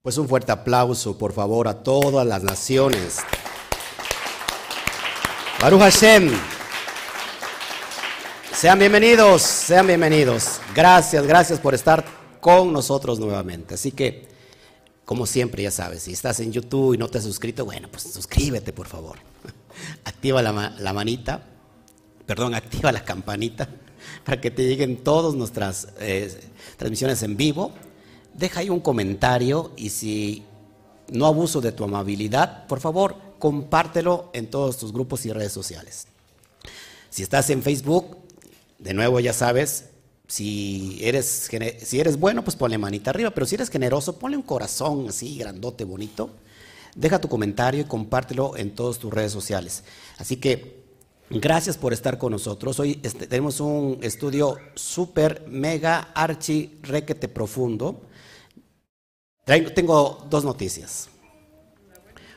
Pues un fuerte aplauso, por favor, a todas las naciones. Baruch Hashem. Sean bienvenidos, sean bienvenidos. Gracias, gracias por estar con nosotros nuevamente. Así que, como siempre, ya sabes, si estás en YouTube y no te has suscrito, bueno, pues suscríbete, por favor. Activa la, manita, perdón, activa la campanita para que te lleguen todas nuestras eh, transmisiones en vivo deja ahí un comentario y si no abuso de tu amabilidad, por favor, compártelo en todos tus grupos y redes sociales. Si estás en Facebook, de nuevo ya sabes, si eres, si eres bueno, pues ponle manita arriba, pero si eres generoso, ponle un corazón así, grandote, bonito. Deja tu comentario y compártelo en todas tus redes sociales. Así que gracias por estar con nosotros. Hoy este, tenemos un estudio súper, mega, archi, requete profundo tengo dos noticias.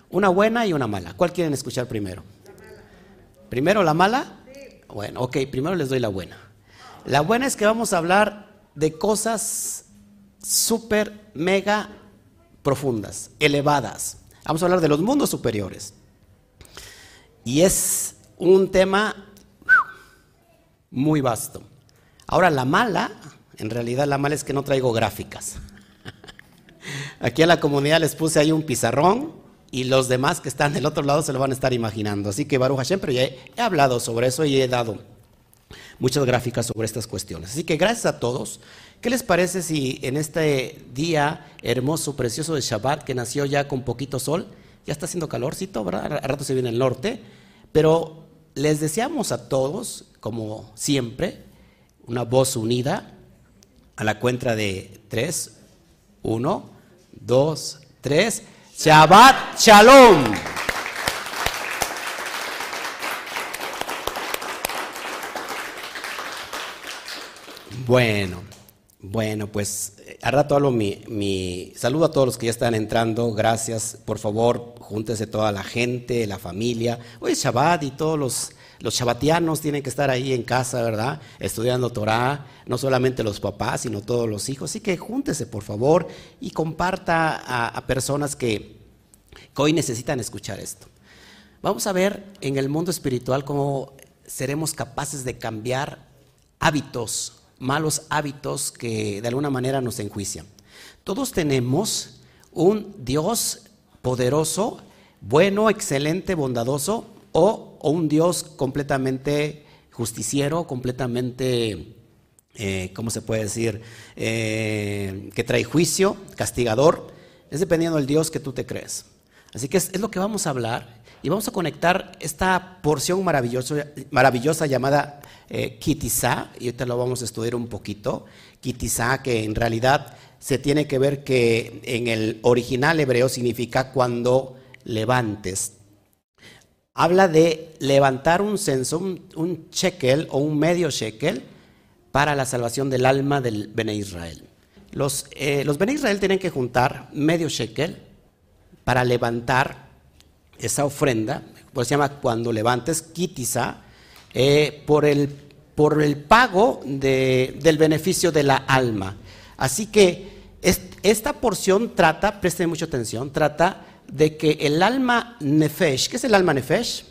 Una buena y una mala. ¿Cuál quieren escuchar primero? ¿Primero la mala? Bueno, ok, primero les doy la buena. La buena es que vamos a hablar de cosas súper, mega profundas, elevadas. Vamos a hablar de los mundos superiores. Y es un tema muy vasto. Ahora, la mala, en realidad la mala es que no traigo gráficas. Aquí a la comunidad les puse ahí un pizarrón y los demás que están del otro lado se lo van a estar imaginando. Así que Baruch Hashem, pero ya he, hablado sobre eso y he dado muchas gráficas sobre estas cuestiones. Así que gracias a todos. ¿Qué les parece si en este día hermoso, precioso de Shabbat, que nació ya con poquito sol, ya está haciendo calorcito, ¿verdad? A rato se viene el norte, pero les deseamos a todos, como siempre, una voz unida a la cuenta de tres, uno, dos, tres. Shabbat Shalom. Bueno, bueno, pues a rato hablo mi, mi, saludo a todos los que ya están entrando. Gracias, por favor, júntese toda la gente, la familia. Hoy es Shabbat y todos los los shabatianos tienen que estar ahí en casa, ¿verdad? Estudiando Torah, no solamente los papás, sino todos los hijos. Así que júntese, por favor, y comparta a, personas que, que hoy necesitan escuchar esto. Vamos a ver en el mundo espiritual cómo seremos capaces de cambiar hábitos, malos hábitos que de alguna manera nos enjuician. Todos tenemos un Dios poderoso, bueno, excelente, bondadoso, o, un Dios completamente justiciero, completamente, eh, ¿cómo se puede decir?, eh, que trae juicio, castigador. Es dependiendo del Dios que tú te crees. Así que es, lo que vamos a hablar y vamos a conectar esta porción maravillosa llamada eh, Kitizá, y ahorita lo vamos a estudiar un poquito. Kitizá, que en realidad se tiene que ver que en el original hebreo significa cuando levantes habla de levantar un censo, un, shekel o un medio shekel para la salvación del alma del Bene Israel. Los, eh, Bene Israel tienen que juntar medio shekel para levantar esa ofrenda, pues se llama cuando levantes kitisa, eh, por, el, por el pago del beneficio de la alma. Así que esta porción trata, presten mucha atención, trata de que el alma nefesh, ¿qué es el alma nefesh?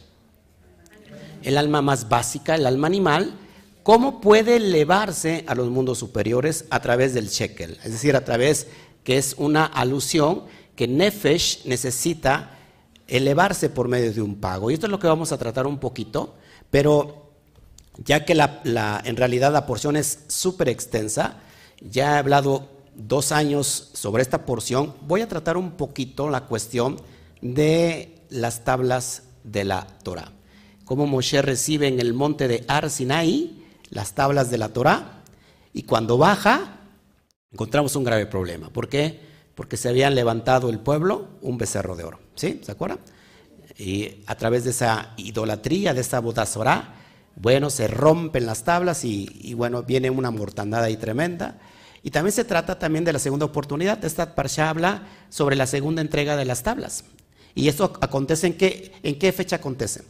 El alma más básica, el alma animal, ¿cómo puede elevarse a los mundos superiores a través del shekel? Es decir, a través que es una alusión que nefesh necesita elevarse por medio de un pago. Y esto es lo que vamos a tratar un poquito, pero ya que la, en realidad la porción es súper extensa, ya he hablado dos años sobre esta porción, voy a tratar un poquito la cuestión de las tablas de la Torah. Cómo Moshe recibe en el monte de Ar Sinai las tablas de la Torah y cuando baja encontramos un grave problema. ¿Por qué? Porque se habían levantado el pueblo un becerro de oro. ¿Sí? ¿Se acuerdan? Y a través de esa idolatría, de esa bodazorá, bueno, se rompen las tablas y, y bueno, viene una mortandad ahí tremenda. Y también se trata también de la segunda oportunidad. Esta parsha habla sobre la segunda entrega de las tablas. Y esto acontece en qué, en qué fecha acontece.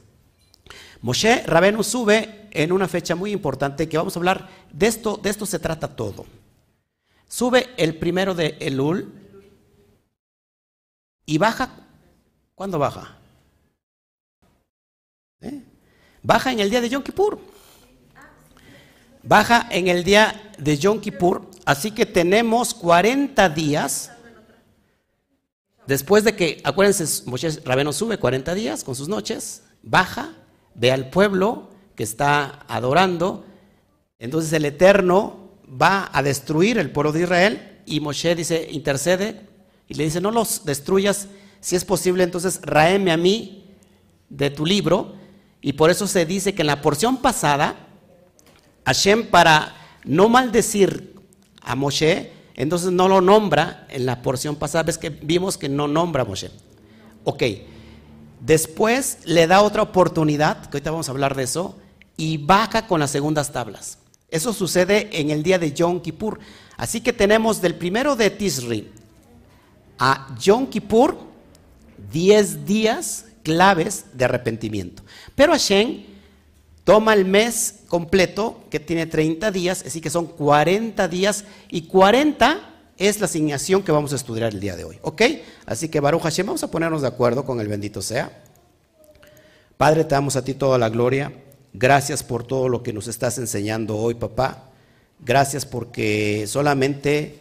Moshe Rabenu sube en una fecha muy importante que vamos a hablar de esto, de esto se trata todo. Sube el primero de Elul, y baja, ¿cuándo baja? ¿Eh? Baja en el día de Yom Kippur. Baja en el día de Yom Kippur, así que tenemos 40 días. Después de que, acuérdense, Moshe Rabeno sube 40 días con sus noches, baja, ve al pueblo que está adorando, entonces el Eterno va a destruir el pueblo de Israel y Moshe dice, intercede y le dice, no los destruyas, si es posible, entonces raeme a mí de tu libro. Y por eso se dice que en la porción pasada, Hashem para no maldecir a Moshe, entonces no lo nombra en la porción pasada, ves que vimos que no nombra a Moshe. Ok, después le da otra oportunidad, que ahorita vamos a hablar de eso, y baja con las segundas tablas. Eso sucede en el día de Yom Kippur. Así que tenemos del primero de Tisri a Yom Kippur 10 días claves de arrepentimiento. Pero Hashem toma el mes completo, que tiene 30 días, así que son 40 días, y 40 es la asignación que vamos a estudiar el día de hoy. ¿Ok? Así que Baruch Hashem, vamos a ponernos de acuerdo con el bendito sea. Padre, te damos a ti toda la gloria. Gracias por todo lo que nos estás enseñando hoy, papá. Gracias porque solamente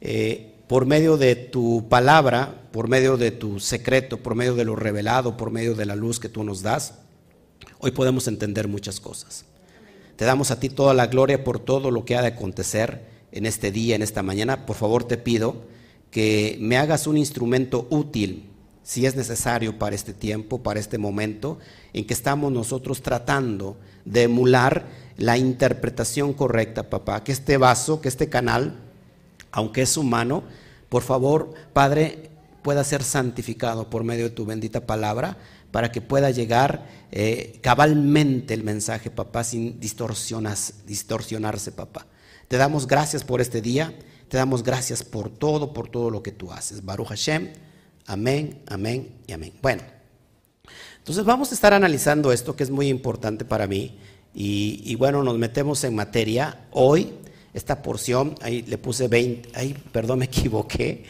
eh, por medio de tu palabra, por medio de tu secreto, por medio de lo revelado, por medio de la luz que tú nos das, hoy podemos entender muchas cosas. Te damos a ti toda la gloria por todo lo que ha de acontecer en este día, en esta mañana. Por favor te pido que me hagas un instrumento útil si es necesario para este tiempo, para este momento en que estamos nosotros tratando de emular la interpretación correcta, papá. Que este vaso, que este canal, aunque es humano, por favor, Padre, pueda ser santificado por medio de tu bendita palabra para que pueda llegar eh, cabalmente el mensaje, papá, sin distorsionarse, papá. Te damos gracias por este día, te damos gracias por todo, por todo lo que tú haces. Baruch Hashem. Amén, amén y amén. Bueno, entonces vamos a estar analizando esto que es muy importante para mí. Y, bueno, nos metemos en materia. Hoy, esta porción, ahí le puse 20, ahí, perdón, me equivoqué.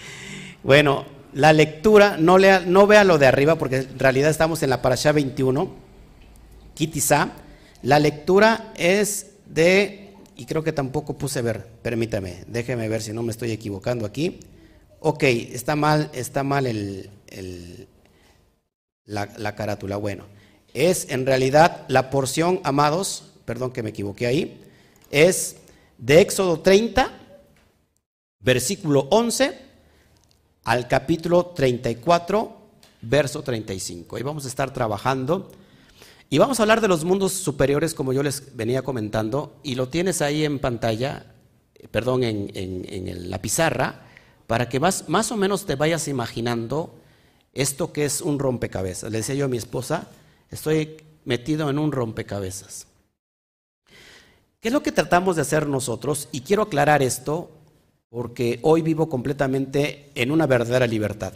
Bueno, la lectura, no, vea lo de arriba porque en realidad estamos en la parasha 21, Kitizá. La lectura es de, y creo que tampoco puse ver, permítame, déjeme ver si no me estoy equivocando aquí ok, está mal, está mal el, la, carátula. Bueno, es en realidad la porción, amados, perdón que me equivoqué ahí, es de Éxodo 30, versículo 11, al capítulo 34, verso 35. Ahí vamos a estar trabajando. Y vamos a hablar de los mundos superiores, como yo les venía comentando, y lo tienes ahí en pantalla, perdón, en, en la pizarra para que más, más o menos te vayas imaginando esto que es un rompecabezas. Le decía yo a mi esposa, estoy metido en un rompecabezas. ¿Qué es lo que tratamos de hacer nosotros? Y quiero aclarar esto porque hoy vivo completamente en una verdadera libertad.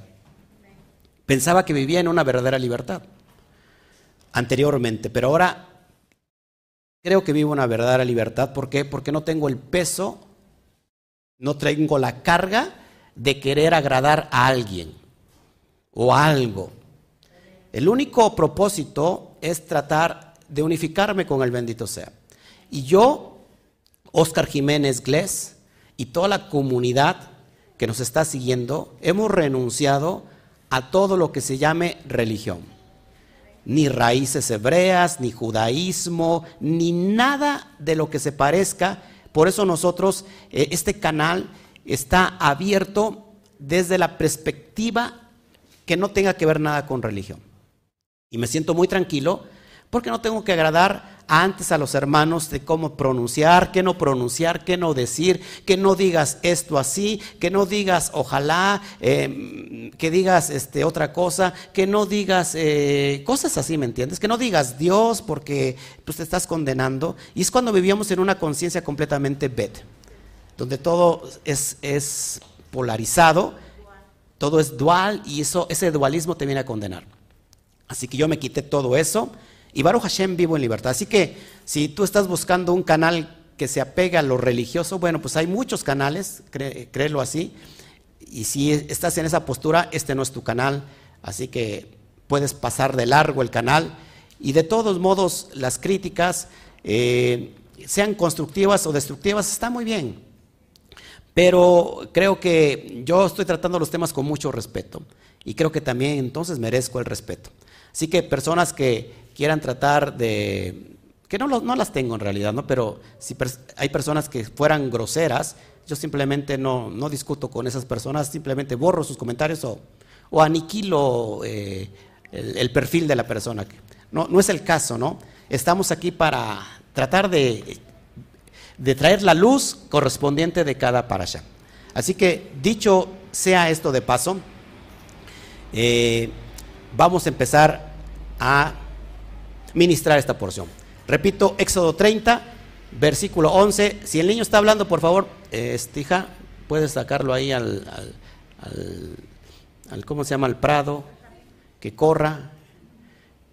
Pensaba que vivía en una verdadera libertad anteriormente, pero ahora creo que vivo una verdadera libertad. ¿Por qué? Porque no tengo el peso, no tengo la carga de querer agradar a alguien o algo. El único propósito es tratar de unificarme con el bendito sea. Y yo, Oscar Jiménez Glés y toda la comunidad que nos está siguiendo, hemos renunciado a todo lo que se llame religión. Ni raíces hebreas, ni judaísmo, ni nada de lo que se parezca. Por eso nosotros, eh, este canal está abierto desde la perspectiva que no tenga que ver nada con religión. Y me siento muy tranquilo porque no tengo que agradar antes a los hermanos de cómo pronunciar, qué no pronunciar, qué no decir, que no digas esto así, que no digas ojalá, em, que digas este, otra cosa, que no digas eh, cosas así, ¿me entiendes? Que no digas Dios porque pues, te estás condenando. Y es cuando vivíamos en una conciencia completamente bet donde todo es, polarizado, todo es dual y eso, ese dualismo te viene a condenar. Así que yo me quité todo eso y Baruch Hashem vivo en libertad. Así que si tú estás buscando un canal que se apega a lo religioso, bueno, pues hay muchos canales, créelo así. Y si estás en esa postura, este no es tu canal, así que puedes pasar de largo el canal. Y de todos modos, las críticas, eh, sean constructivas o destructivas, está muy bien. Pero creo que yo estoy tratando los temas con mucho respeto. Y creo que también entonces merezco el respeto. Así que personas que quieran tratar de que no, no, las tengo en realidad, ¿no? pero si hay personas que fueran groseras, yo simplemente no, no, discuto con esas personas, simplemente borro sus comentarios o, o aniquilo eh, el, perfil de la persona. No, no es el caso, ¿no? Estamos aquí para tratar de, de traer la luz correspondiente de cada parasha. Así que, dicho sea esto de paso, eh, vamos a empezar a ministrar esta porción. Repito, Éxodo 30, versículo 11. Si el niño está hablando, por favor, estija, puedes sacarlo ahí al, al, ¿cómo se llama? Al prado, que corra.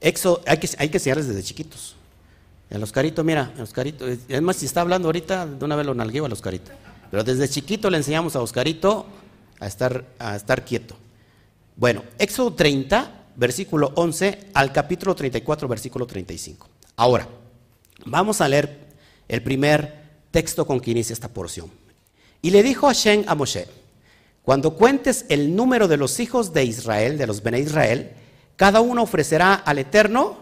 Éxodo, hay que, hay que enseñarles desde chiquitos. El Oscarito, mira, el Oscarito, es más, si está hablando ahorita, de una vez lo nalgueo al Oscarito. Pero desde chiquito le enseñamos a Oscarito a estar, a estar quieto. Bueno, Éxodo 30, versículo 11, al capítulo 34, versículo 35. Ahora, Vamos a leer el primer texto con que inicia esta porción. Y le dijo Hashem a Moshe, cuando cuentes el número de los hijos de Israel, de los Bene Israel, cada uno ofrecerá al Eterno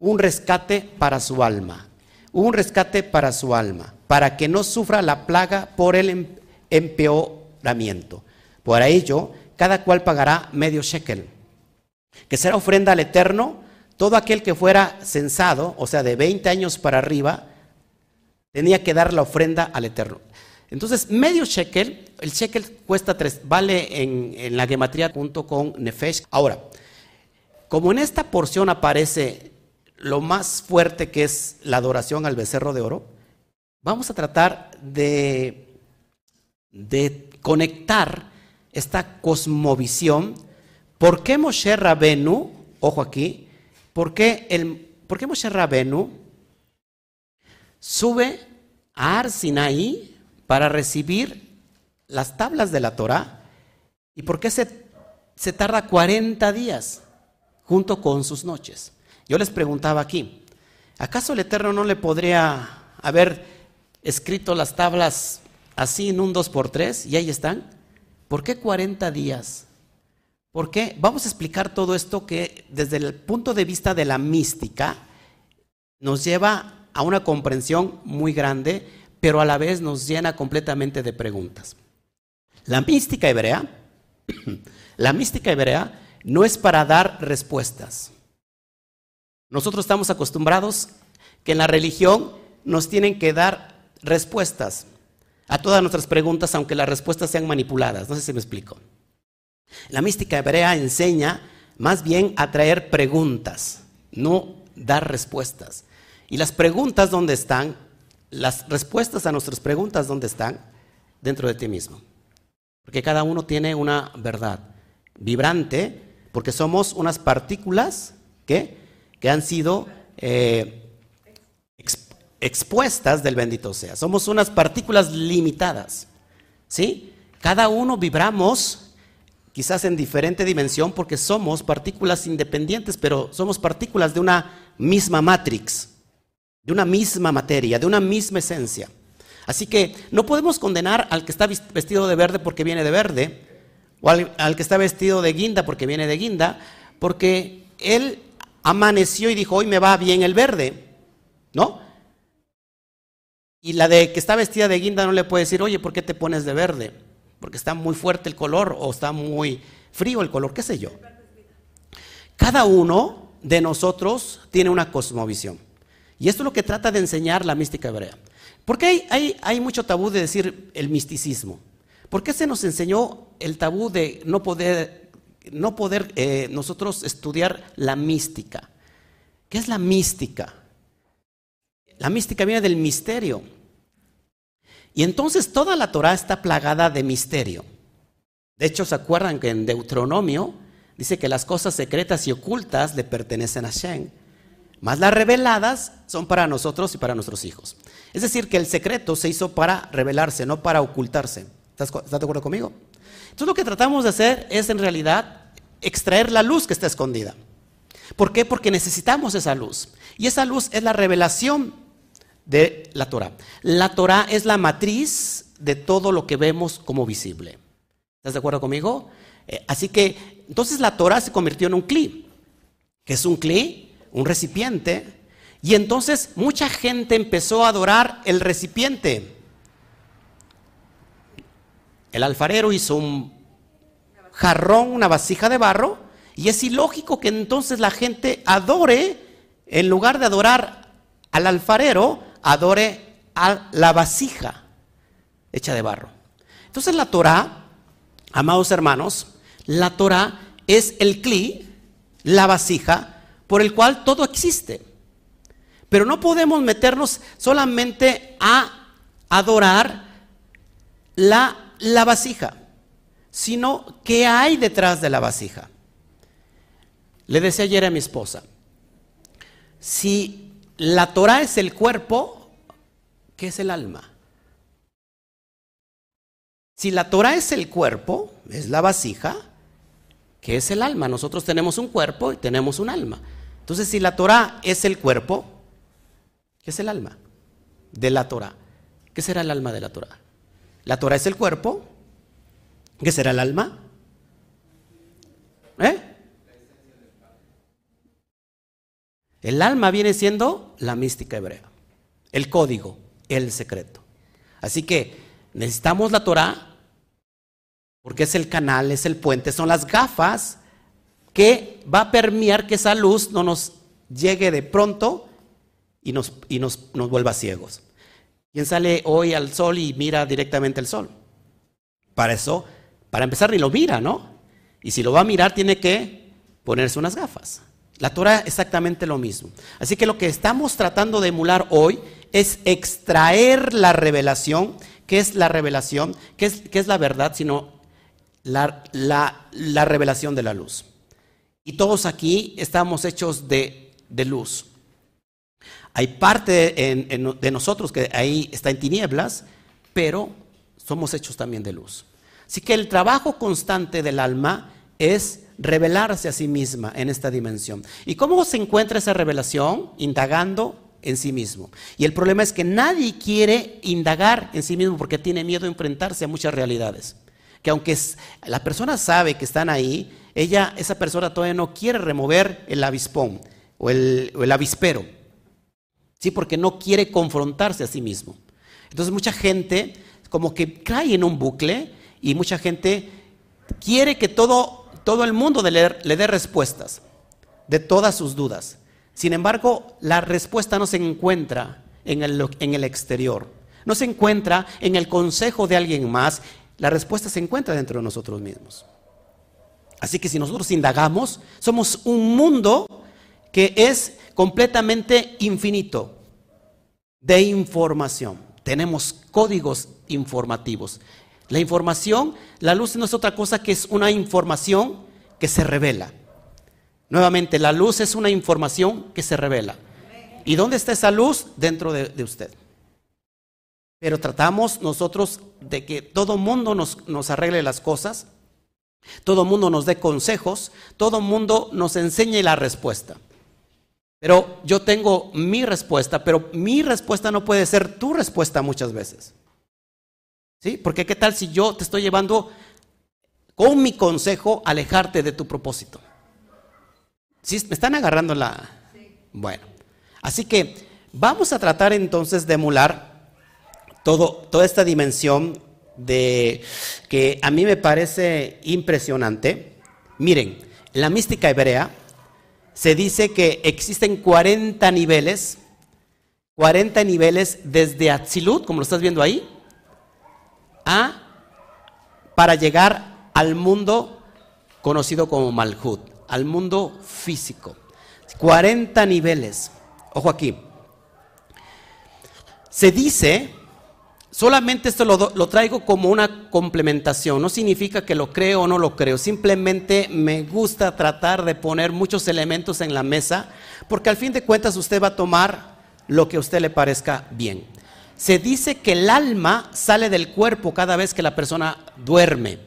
un rescate para su alma, un rescate para su alma, para que no sufra la plaga por el em-, empeoramiento. Por ello, cada cual pagará medio shekel, que será ofrenda al Eterno todo aquel que fuera censado, o sea, de 20 años para arriba, tenía que dar la ofrenda al Eterno. Entonces, medio shekel, el shekel cuesta tres, vale en, la gematría junto con nefesh. Ahora, como en esta porción aparece lo más fuerte que es la adoración al becerro de oro, vamos a tratar de, de conectar esta cosmovisión. ¿Por qué Moshe Rabenu, ojo aquí, ¿Por qué, el, por Moshe Rabenu sube a Arsinaí para recibir las tablas de la Torah? ¿Y por qué se, se tarda 40 días junto con sus noches? Yo les preguntaba aquí, ¿acaso el Eterno no le podría haber escrito las tablas así en un 2x3 y ahí están? ¿Por qué 40 días? ¿Por qué? Vamos a explicar todo esto que desde el punto de vista de la mística nos lleva a una comprensión muy grande, pero a la vez nos llena completamente de preguntas. La mística hebrea, la mística hebrea no es para dar respuestas. Nosotros estamos acostumbrados que en la religión nos tienen que dar respuestas a todas nuestras preguntas, aunque las respuestas sean manipuladas. No sé si me explico. La mística hebrea enseña más bien a traer preguntas, no dar respuestas. Y las preguntas, ¿dónde están? Las respuestas a nuestras preguntas, ¿dónde están? Dentro de ti mismo. Porque cada uno tiene una verdad vibrante, porque somos unas partículas que, que han sido eh, expuestas del bendito sea. Somos unas partículas limitadas. ¿Sí? Cada uno vibramos quizás en diferente dimensión porque somos partículas independientes, pero somos partículas de una misma matrix, de una misma materia, de una misma esencia. Así que no podemos condenar al que está vestido de verde porque viene de verde, o al, que está vestido de guinda porque viene de guinda, porque él amaneció y dijo, hoy me va bien el verde, ¿no? Y la de que está vestida de guinda no le puede decir, oye, ¿por qué te pones de verde? Porque está muy fuerte el color o está muy frío el color, qué sé yo. Cada uno de nosotros tiene una cosmovisión. Y esto es lo que trata de enseñar la mística hebrea. ¿Por qué hay, mucho tabú de decir el misticismo? ¿Por qué se nos enseñó el tabú de no poder, no poder eh, nosotros estudiar la mística? ¿Qué es la mística? La mística viene del misterio. Y entonces toda la Torah está plagada de misterio. De hecho, ¿se acuerdan que en Deuteronomio dice que las cosas secretas y ocultas le pertenecen a Shem? Más las reveladas son para nosotros y para nuestros hijos. Es decir, que el secreto se hizo para revelarse, no para ocultarse. ¿Estás, de acuerdo conmigo? Entonces lo que tratamos de hacer es en realidad extraer la luz que está escondida. ¿Por qué? Porque necesitamos esa luz. Y esa luz es la revelación de la Torah. La Torah es la matriz de todo lo que vemos como visible. ¿Estás de acuerdo conmigo? Eh, así que entonces la Torah se convirtió en un cli, que es un cli, un recipiente, y entonces mucha gente empezó a adorar el recipiente. El alfarero hizo un jarrón, una vasija de barro, y es ilógico que entonces la gente adore, en lugar de adorar al alfarero, adore a la vasija hecha de barro. Entonces la Torah, amados hermanos, la Torah es el cli, la vasija, por el cual todo existe. Pero no podemos meternos solamente a adorar la, la vasija, sino qué hay detrás de la vasija. Le decía ayer a mi esposa, si la Torah es el cuerpo, ¿qué es el alma? Si la Torah es el cuerpo, es la vasija, ¿qué es el alma? Nosotros tenemos un cuerpo y tenemos un alma. Entonces, si la Torah es el cuerpo, ¿qué es el alma de la Torah? ¿Qué será el alma de la Torah? La Torah es el cuerpo, ¿qué será el alma? ¿Eh? El alma viene siendo la mística hebrea, el código, el secreto. Así que necesitamos la Torah porque es el canal, es el puente, son las gafas que va a permear que esa luz no nos llegue de pronto y nos, y nos, nos vuelva ciegos. ¿Quién sale hoy al sol y mira directamente el sol? Para eso, para empezar, ni lo mira, ¿no? Y si lo va a mirar, tiene que ponerse unas gafas. La Torah exactamente lo mismo. Así que lo que estamos tratando de emular hoy es extraer la revelación. ¿Qué es la revelación? ¿Qué es, es la verdad? Sino la, la, revelación de la luz. Y todos aquí estamos hechos de, luz. Hay parte de nosotros que ahí está en tinieblas, pero somos hechos también de luz. Así que el trabajo constante del alma es revelarse a sí misma en esta dimensión. ¿Y cómo se encuentra esa revelación? Indagando en sí mismo. Y el problema es que nadie quiere indagar en sí mismo porque tiene miedo de enfrentarse a muchas realidades. Que aunque la persona sabe que están ahí, ella, esa persona todavía no quiere remover el avispón o el, o el avispero. Sí, porque no quiere confrontarse a sí mismo. Entonces mucha gente como que cae en un bucle y mucha gente quiere que todo todo el mundo le, dé respuestas de todas sus dudas. Sin embargo, la respuesta no se encuentra en el, en el exterior, no se encuentra en el consejo de alguien más, la respuesta se encuentra dentro de nosotros mismos. Así que si nosotros indagamos, somos un mundo que es completamente infinito de información. Tenemos códigos informativos. La información, la luz no es otra cosa que es una información que se revela. Nuevamente, la luz es una información que se revela. ¿Y dónde está esa luz? Dentro de, usted. Pero tratamos nosotros de que todo mundo nos, nos arregle las cosas, todo mundo nos dé consejos, todo mundo nos enseñe la respuesta. Pero yo tengo mi respuesta, pero mi respuesta no puede ser tu respuesta muchas veces. ¿Sí? Porque qué tal si yo te estoy llevando con mi consejo alejarte de tu propósito. ¿Sí? ¿Me están agarrando la...? Bueno, así que vamos a tratar entonces de emular todo, toda esta dimensión de que a mí me parece impresionante. Miren, en la mística hebrea se dice que existen 40 niveles, 40 niveles desde Atzilut, como lo estás viendo ahí, a para llegar al mundo conocido como Malhut, al mundo físico. 40 niveles. Ojo aquí. Se dice, solamente esto lo, lo, traigo como una complementación, no significa que lo creo o no lo creo, simplemente me gusta tratar de poner muchos elementos en la mesa, porque al fin de cuentas usted va a tomar lo que a usted le parezca bien se dice que el alma sale del cuerpo cada vez que la persona duerme.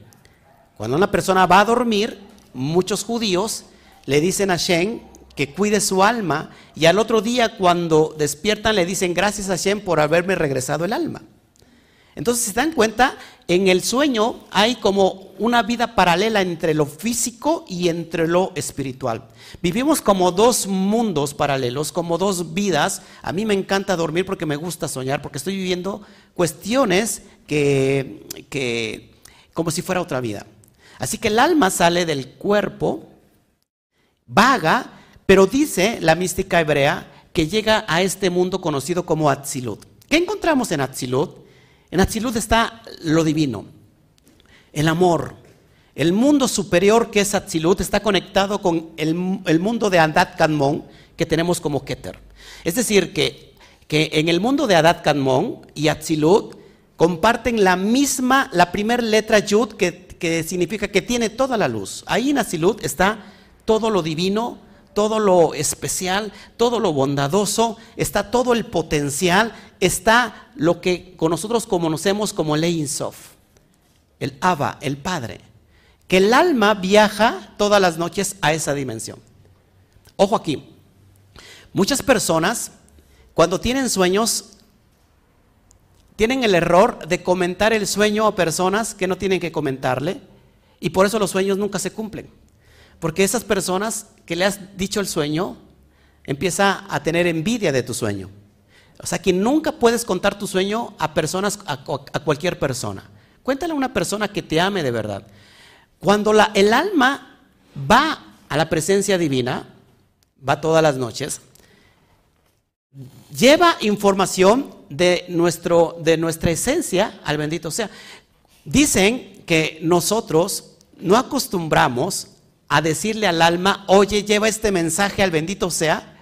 Cuando una persona va a dormir, muchos judíos le dicen a Shem que cuide su alma y al otro día cuando despiertan le dicen gracias a Shem por haberme regresado el alma. Entonces, si se dan cuenta, en el sueño hay como una vida paralela entre lo físico y entre lo espiritual. Vivimos como dos mundos paralelos, como dos vidas. A mí me encanta dormir porque me gusta soñar, porque estoy viviendo cuestiones que, que como si fuera otra vida. Así que el alma sale del cuerpo, vaga, pero dice la mística hebrea que llega a este mundo conocido como Atzilut. ¿Qué encontramos en Atzilut? En Atzilut está lo divino, el amor. El mundo superior que es Atzilut está conectado con el, mundo de Adat Kanmon que tenemos como Keter. Es decir, que, que en el mundo de Adat Kanmon y Atzilut comparten la misma, la primera letra Yud que, que significa que tiene toda la luz. Ahí en Atzilut está todo lo divino, todo lo especial, todo lo bondadoso, está todo el potencial, está lo que con nosotros conocemos como el Sof, el Abba, el Padre. Que el alma viaja todas las noches a esa dimensión. Ojo aquí, muchas personas cuando tienen sueños tienen el error de comentar el sueño a personas que no tienen que comentarle y por eso los sueños nunca se cumplen. Porque esas personas que le has dicho el sueño, empieza a tener envidia de tu sueño. O sea que nunca puedes contar tu sueño a personas, a, cualquier persona. Cuéntale a una persona que te ame de verdad. Cuando el alma va a la presencia divina, va todas las noches, lleva información de, nuestro, de nuestra esencia al bendito sea. Dicen que nosotros no acostumbramos a decirle al alma, oye, lleva este mensaje al bendito sea,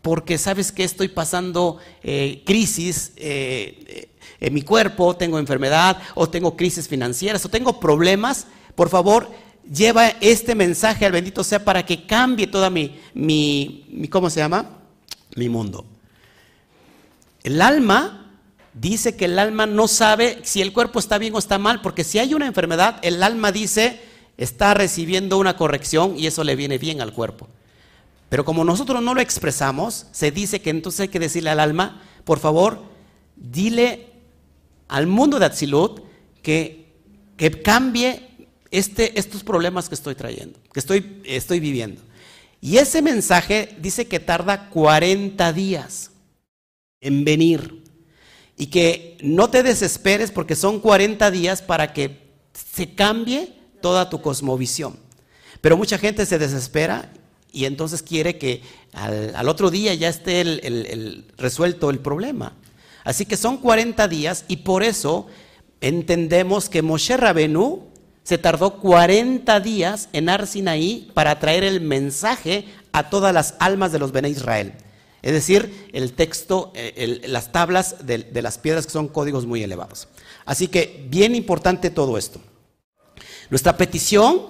porque sabes que estoy pasando eh, crisis eh, en mi cuerpo, tengo enfermedad, o tengo crisis financieras, o tengo problemas, por favor, lleva este mensaje al bendito sea para que cambie toda mi, mi ¿cómo se llama? Mi mundo. El alma dice que el alma no sabe si el cuerpo está bien o está mal, porque si hay una enfermedad, el alma dice, está recibiendo una corrección y eso le viene bien al cuerpo. Pero como nosotros no lo expresamos, se dice que entonces hay que decirle al alma, por favor, dile al mundo de Atzilut que, que cambie este, estos problemas que estoy trayendo, que estoy, estoy viviendo. Y ese mensaje dice que tarda 40 días en venir. Y que no te desesperes porque son 40 días para que se cambie toda tu cosmovisión. Pero mucha gente se desespera y entonces quiere que al, otro día ya esté el, resuelto el problema. Así que son 40 días y por eso entendemos que Moshe Rabenu se tardó 40 días en Arsinaí para traer el mensaje a todas las almas de los Bene Israel. Es decir, el texto, eh, las tablas de las piedras que son códigos muy elevados. Así que bien importante todo esto. Nuestra petición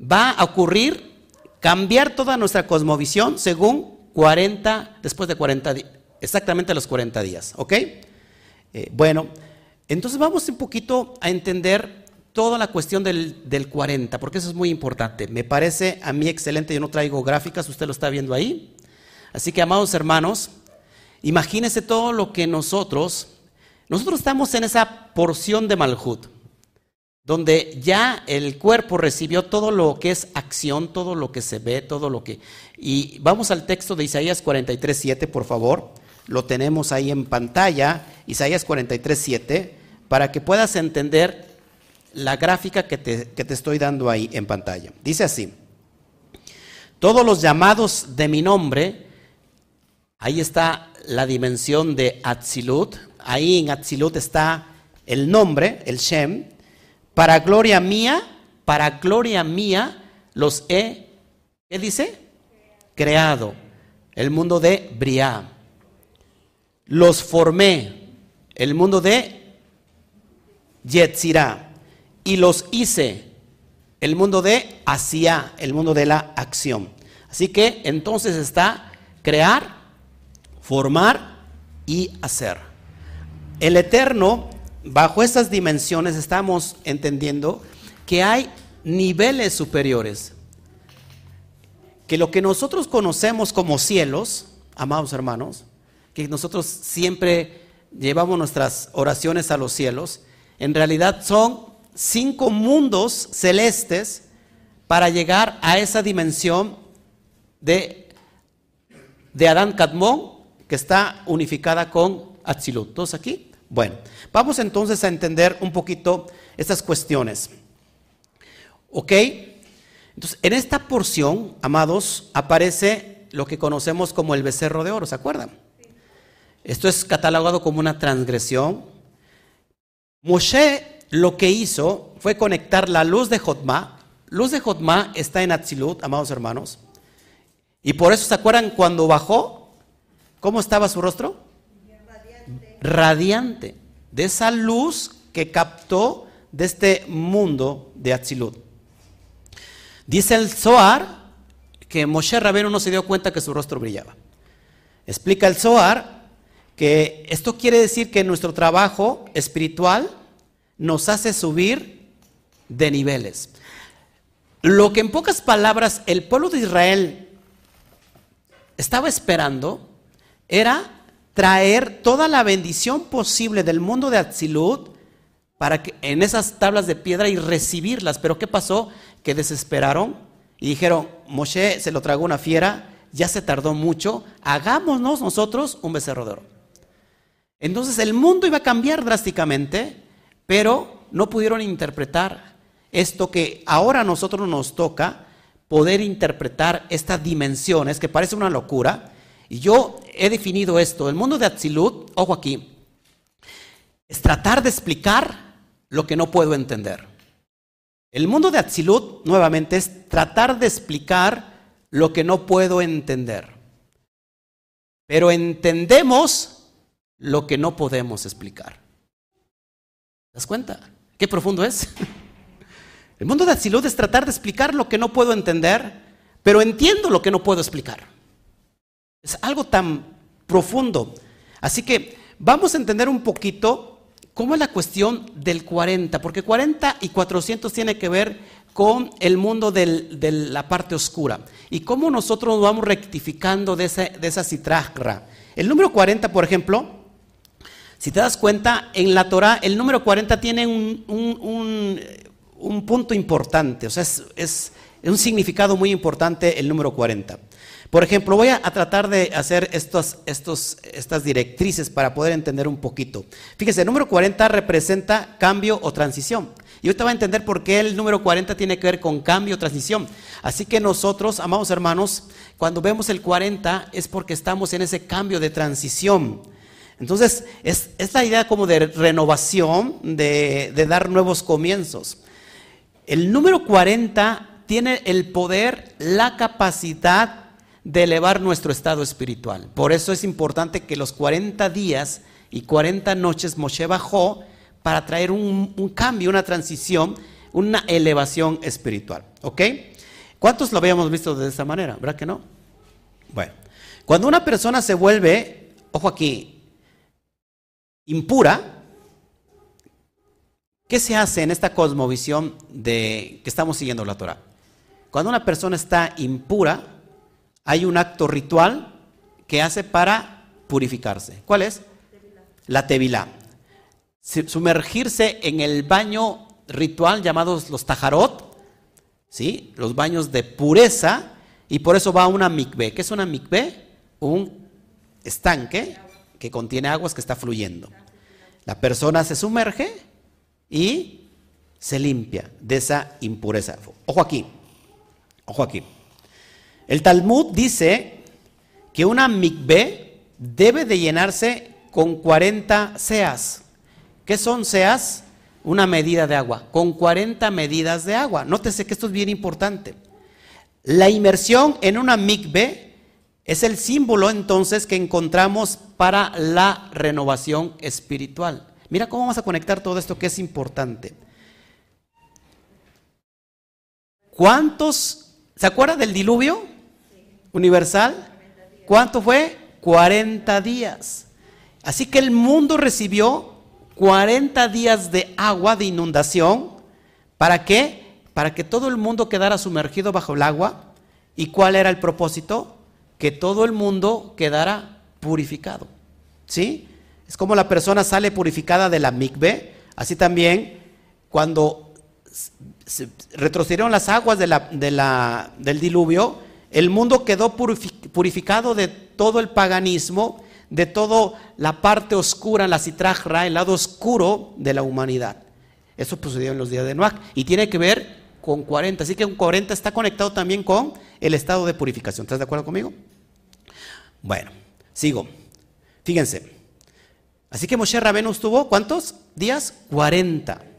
va a ocurrir cambiar toda nuestra cosmovisión según 40, después de 40 días, exactamente los 40 días, ¿ok? Eh, bueno, entonces vamos un poquito a entender toda la cuestión del, del 40, porque eso es muy importante. Me parece a mí excelente, yo no traigo gráficas, usted lo está viendo ahí. Así que, amados hermanos, imagínense todo lo que nosotros, nosotros estamos en esa porción de Malhut donde ya el cuerpo recibió todo lo que es acción, todo lo que se ve, todo lo que... Y vamos al texto de Isaías 43, 7, por favor. Lo tenemos ahí en pantalla, Isaías 43, 7, para que puedas entender la gráfica que te, que te estoy dando ahí en pantalla. Dice así, todos los llamados de mi nombre, ahí está la dimensión de Atzilut, ahí en Atzilut está el nombre, el Shem, para gloria mía, para gloria mía, los he, ¿qué dice? Creado. El mundo de Briá. Los formé. El mundo de Yetzirah. Y los hice. El mundo de Asia, el mundo de la acción. Así que entonces está crear, formar y hacer. El Eterno bajo estas dimensiones estamos entendiendo que hay niveles superiores. Que lo que nosotros conocemos como cielos, amados hermanos, que nosotros siempre llevamos nuestras oraciones a los cielos, en realidad son cinco mundos celestes para llegar a esa dimensión de, de Adán Kadmon, que está unificada con Atzilut. ¿Todos aquí? Bueno, vamos entonces a entender un poquito estas cuestiones. ¿Ok? Entonces, en esta porción, amados, aparece lo que conocemos como el becerro de oro, ¿se acuerdan? Esto es catalogado como una transgresión. Moshe lo que hizo fue conectar la luz de Jotma. Luz de Jotma está en Atzilut, amados hermanos. Y por eso, ¿se acuerdan cuando bajó? ¿Cómo estaba su rostro? Radiante. De esa luz que captó de este mundo de Atzilut. Dice el Zohar que Moshe Rabeno no se dio cuenta que su rostro brillaba. Explica el Zohar que esto quiere decir que nuestro trabajo espiritual nos hace subir de niveles. Lo que en pocas palabras el pueblo de Israel estaba esperando era traer toda la bendición posible del mundo de Atzilut para que en esas tablas de piedra y recibirlas. Pero ¿qué pasó? Que desesperaron y dijeron, Moshe se lo tragó una fiera, ya se tardó mucho, hagámonos nosotros un becerro de oro. Entonces el mundo iba a cambiar drásticamente pero no pudieron interpretar esto que ahora a nosotros nos toca, poder interpretar estas dimensiones, que parece una locura. Y yo he definido esto, el mundo de Atzilut, ojo aquí, es tratar de explicar lo que no puedo entender. El mundo de Atzilut, nuevamente, es tratar de explicar lo que no puedo entender. Pero entendemos lo que no podemos explicar. ¿Te das cuenta? ¿Qué profundo es? El mundo de Atzilut es tratar de explicar lo que no puedo entender, pero entiendo lo que no puedo explicar. Es algo tan profundo. Así que vamos a entender un poquito cómo es la cuestión del 40, porque 40 y 400 tiene que ver con el mundo de la parte oscura y cómo nosotros nos vamos rectificando de, de esa citragra. El número 40, por ejemplo, si te das cuenta, en la Torah el número 40 tiene un, punto importante, o sea, es, un significado muy importante el número 40. Por ejemplo, voy a, tratar de hacer estas directrices para poder entender un poquito. Fíjese, el número 40 representa cambio o transición. Y ahorita va a entender por qué el número 40 tiene que ver con cambio o transición. Así que nosotros, amados hermanos, cuando vemos el 40 es porque estamos en ese cambio de transición. Entonces, es, la idea como de renovación, de dar nuevos comienzos. El número 40 tiene el poder, la capacidad de elevar nuestro estado espiritual. Por eso es importante que los 40 días y 40 noches Moshe bajó para traer un, cambio, una transición, una elevación espiritual. ¿Ok? ¿Cuántos lo habíamos visto de esa manera? ¿Verdad que no? Bueno, cuando una persona se vuelve, ojo aquí, impura, ¿qué se hace en esta cosmovisión de que estamos siguiendo la Torah? Cuando una persona está impura, hay un acto ritual que hace para purificarse. ¿Cuál es? La tevilá. Sumergirse en el baño ritual llamados los tajarot, ¿sí? los baños de pureza, y por eso va a una mikve. ¿Qué es una mikve? Un estanque que contiene aguas que está fluyendo. La persona se sumerge y se limpia de esa impureza. Ojo aquí, ojo aquí. El Talmud dice que una mikve debe de llenarse con 40 seas. ¿Qué son seas? Una medida de agua, con 40 medidas de agua. Nótese que esto es bien importante. La inmersión en una mikve es el símbolo entonces que encontramos para la renovación espiritual. Mira cómo vamos a conectar todo esto que es importante. ¿Cuántos, se acuerda del diluvio universal? ¿Cuánto fue? 40 días. Así que el mundo recibió 40 días de agua, de inundación. ¿Para qué? para que todo el mundo quedara sumergido bajo el agua. ¿Y cuál era el propósito? Que todo el mundo quedara purificado. ¿Sí? Es como la persona sale purificada de la mikve, así también cuando retrocedieron las aguas del diluvio, el mundo quedó purificado de todo el paganismo, de toda la parte oscura, la citrajra, el lado oscuro de la humanidad. Eso sucedió en los días de Noach y tiene que ver con 40. Así que un 40 está conectado también con el estado de purificación. ¿Estás de acuerdo conmigo? Bueno, sigo. Fíjense. Así que Moshe Rabenu estuvo, ¿cuántos días? 40.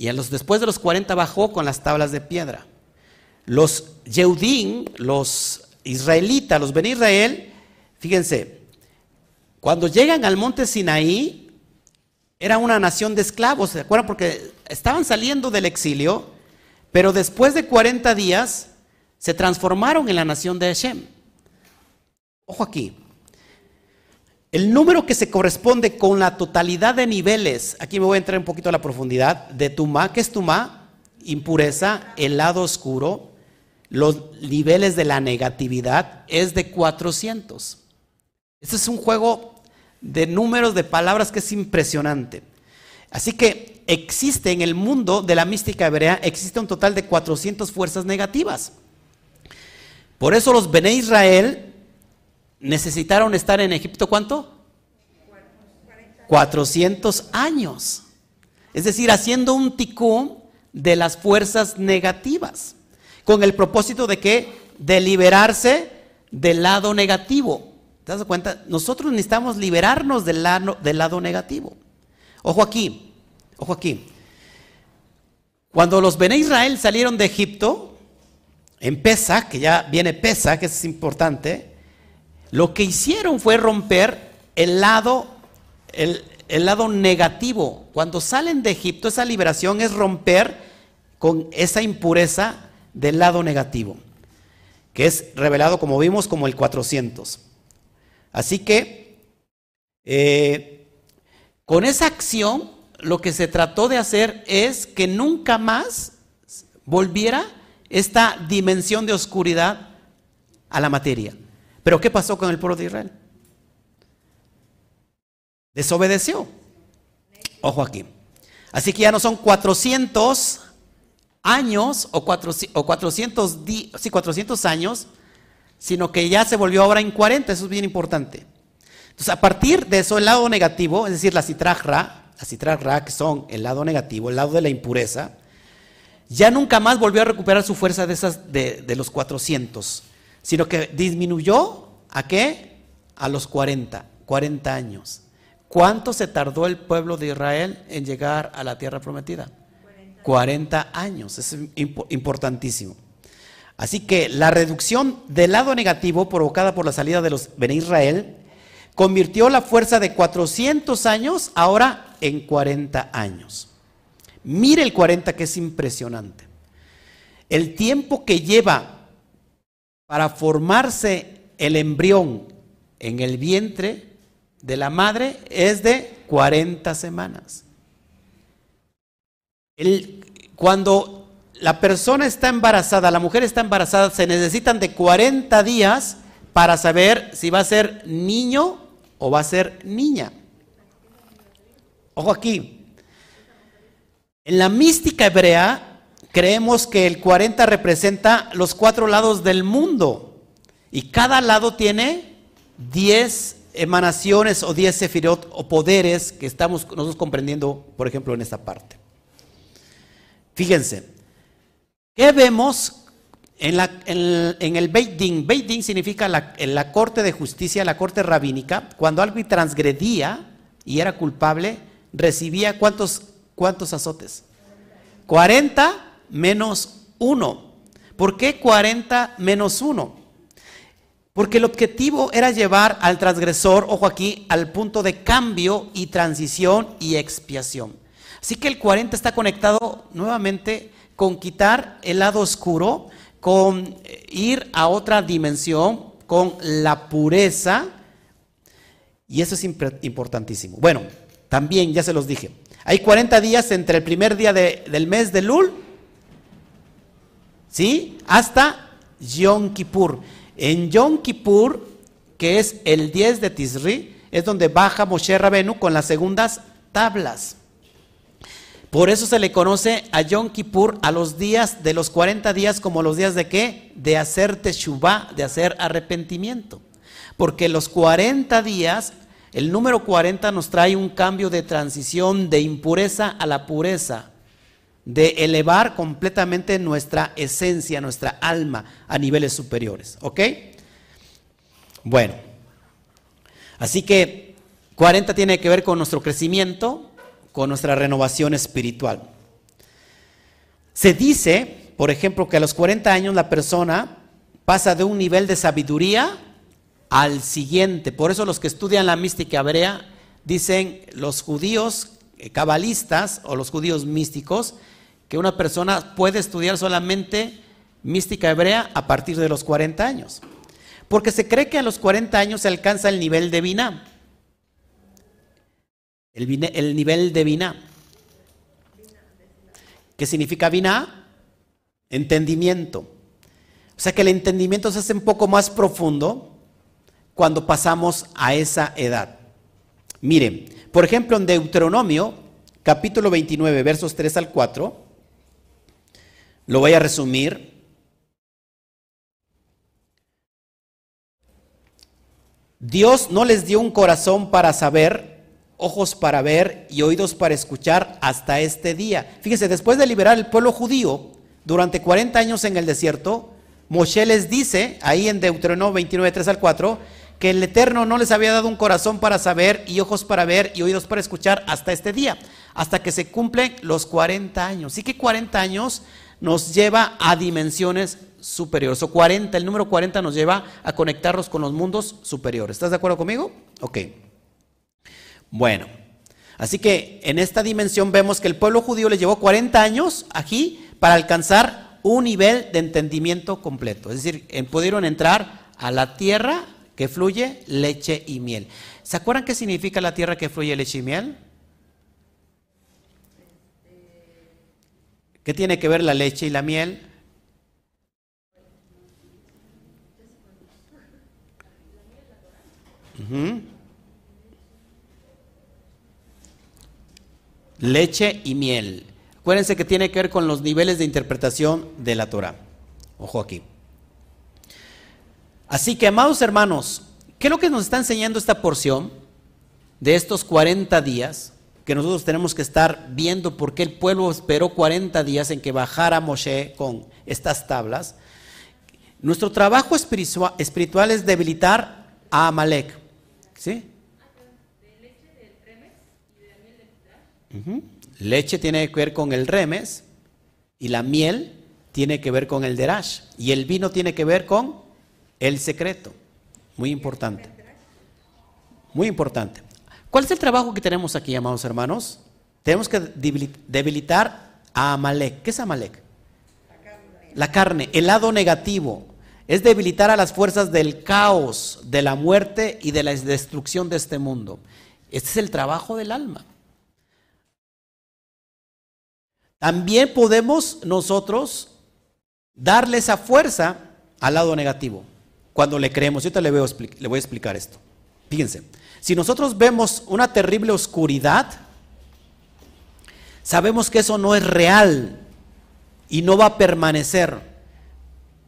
Y a los, después de los 40 bajó con las tablas de piedra. Los Yeudín, los israelitas, los Ben Israel, fíjense, cuando llegan al monte Sinaí, era una nación de esclavos, ¿se acuerdan? Porque estaban saliendo del exilio, pero después de 40 días se transformaron en la nación de Hashem. Ojo aquí. El número que se corresponde con la totalidad de niveles, aquí me voy a entrar un poquito a la profundidad, de Tumá, ¿qué es Tumá? Impureza, el lado oscuro, los niveles de la negatividad, es de 400. Este es un juego de números de palabras que es impresionante. Así que existe en el mundo de la mística hebrea, existe un total de 400 fuerzas negativas. Por eso los Bene Israel necesitaron estar en Egipto, ¿cuánto? 400 años. Es decir, haciendo un ticún de las fuerzas negativas, con el propósito de que de liberarse del lado negativo. ¿Te das cuenta? Nosotros necesitamos liberarnos del lado, del lado negativo. Ojo aquí, ojo aquí. Cuando los Bene Israel salieron de Egipto, en Pesa, que ya viene Pesa, que es importante, lo que hicieron fue romper el lado, el, el lado negativo. Cuando salen de Egipto, esa liberación es romper con esa impureza del lado negativo, que es revelado, como vimos, como el 400. Así que, eh, con esa acción, lo que se trató de hacer es que nunca más volviera esta dimensión de oscuridad a la materia. Pero ¿qué pasó con el pueblo de Israel? Desobedeció. Ojo aquí. Así que ya no son 400 años o 400, sí, 400 años sino que ya se volvió ahora en 40, eso es bien importante. Entonces, a partir de eso, el lado negativo, es decir, la citrajra, la citrajra, que son el lado negativo, el lado de la impureza, ya nunca más volvió a recuperar su fuerza de, esas, de, de los 400, sino que disminuyó a qué? A los 40, 40 años. ¿Cuánto se tardó el pueblo de Israel en llegar a la tierra prometida? 40 años, es importantísimo. Así que la reducción del lado negativo provocada por la salida de los Ben Israel convirtió la fuerza de 400 años ahora en 40 años. Mire el 40 que es impresionante. El tiempo que lleva para formarse el embrión en el vientre de la madre es de 40 semanas. Cuando la persona está embarazada, la mujer está embarazada, se necesitan de 40 días para saber si va a ser niño o va a ser niña. Ojo aquí. En la mística hebrea creemos que el 40 representa los cuatro lados del mundo y cada lado tiene 10 emanaciones o 10 sefirot o poderes que estamos nosotros comprendiendo, por ejemplo, en esta parte. Fíjense, ¿Qué vemos en, el Beit Din? Beit Din significa la, la corte de justicia, la corte rabínica. Cuando alguien transgredía y era culpable, recibía cuántos, cuántos azotes? 40 menos 1. ¿Por qué 40 menos 1? Porque el objetivo era llevar al transgresor, ojo aquí, al punto de cambio y transición y expiación. Así que el 40 está conectado nuevamente con quitar el lado oscuro, con ir a otra dimensión, con la pureza. Y eso es importantísimo. Bueno, también ya se los dije. Hay 40 días entre el primer día del mes de Lul ¿sí? Hasta Yom Kippur. En Yom Kippur, que es el 10 de Tisri, es donde baja Moshe Rabenu con las segundas tablas. Por eso se le conoce a Yom Kippur a los días de los 40 días como los días de qué? De hacer teshuvah, de hacer arrepentimiento. Porque los 40 días, el número 40 nos trae un cambio de transición de impureza a la pureza, de elevar completamente nuestra esencia, nuestra alma a niveles superiores. ¿Ok? Bueno, así que 40 tiene que ver con nuestro crecimiento, con nuestra renovación espiritual. Se dice, por ejemplo, que a los 40 años la persona pasa de un nivel de sabiduría al siguiente. Por eso los que estudian la mística hebrea dicen los judíos eh, cabalistas o los judíos místicos que una persona puede estudiar solamente mística hebrea a partir de los 40 años. Porque se cree que a los 40 años se alcanza el nivel de Binah el, nivel de Vina. ¿Qué significa Vina? Entendimiento. O sea que el entendimiento se hace un poco más profundo cuando pasamos a esa edad. Miren, por ejemplo, en Deuteronomio, capítulo 29, versos 3 al 4, lo voy a resumir. Dios no les dio un corazón para saber ojos para ver y oídos para escuchar hasta este día. Fíjese, después de liberar el pueblo judío durante 40 años en el desierto, Moshe les dice, ahí en Deuteronomio 29, 3 al 4, que el Eterno no les había dado un corazón para saber y ojos para ver y oídos para escuchar hasta este día, hasta que se cumplen los 40 años. Sí que 40 años nos lleva a dimensiones superiores. O 40, el número 40 nos lleva a conectarnos con los mundos superiores. ¿Estás de acuerdo conmigo? Ok. Bueno, así que en esta dimensión vemos que el pueblo judío le llevó 40 años aquí para alcanzar un nivel de entendimiento completo. Es decir, pudieron entrar a la tierra que fluye leche y miel. ¿Se acuerdan qué significa la tierra que fluye leche y miel? ¿Qué tiene que ver la leche y la miel? leche y miel. Acuérdense que tiene que ver con los niveles de interpretación de la Torah. Ojo aquí. Así que, amados hermanos, ¿qué es lo que nos está enseñando esta porción de estos 40 días? Que nosotros tenemos que estar viendo por qué el pueblo esperó 40 días en que bajara Moshe con estas tablas. Nuestro trabajo espiritual es debilitar a Amalek. ¿Sí? Leche tiene que ver con el remes y la miel tiene que ver con el derash y el vino tiene que ver con el secreto. Muy importante. Muy importante. ¿Cuál es el trabajo que tenemos aquí, amados hermanos? Tenemos que debilitar a Amalek. ¿Qué es Amalek? La carne, el lado negativo. Es debilitar a las fuerzas del caos, de la muerte y de la destrucción de este mundo. Este es el trabajo del alma. También podemos nosotros darle esa fuerza al lado negativo cuando le creemos. Yo te le, voy a explicar esto. Fíjense, si nosotros vemos una terrible oscuridad, sabemos que eso no es real y no va a permanecer.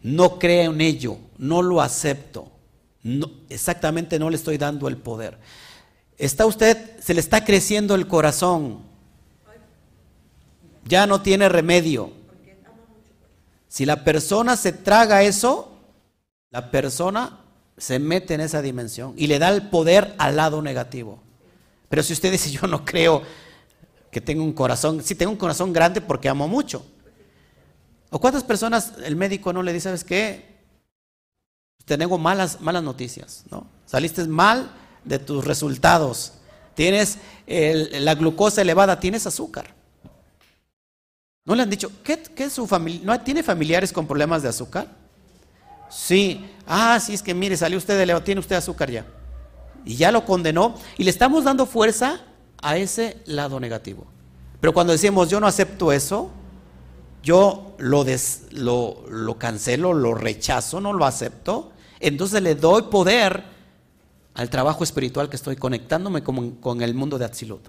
No creo en ello, no lo acepto. exactamente no le estoy dando el poder. Está usted, se le está creciendo el corazón, ya no tiene remedio. Si la persona se traga eso, la persona se mete en esa dimensión y le da el poder al lado negativo. Pero si usted dice, yo no creo que tenga un corazón, sí tengo un corazón grande porque amo mucho. ¿O cuántas personas el médico no le dice, sabes qué? Tengo malas, malas noticias, ¿no? Saliste mal de tus resultados. Tienes la glucosa elevada, tienes azúcar. ¿No le han dicho, ¿qué, su familia? ¿No tiene familiares con problemas de azúcar? Sí. Ah, sí, es que mire, salió usted de tiene usted azúcar ya. Y ya lo condenó. Y le estamos dando fuerza a ese lado negativo. Pero cuando decimos, yo no acepto eso, yo lo, lo, lo, cancelo, lo rechazo, no lo acepto, entonces le doy poder al trabajo espiritual que estoy conectándome con, el mundo de Atzilut.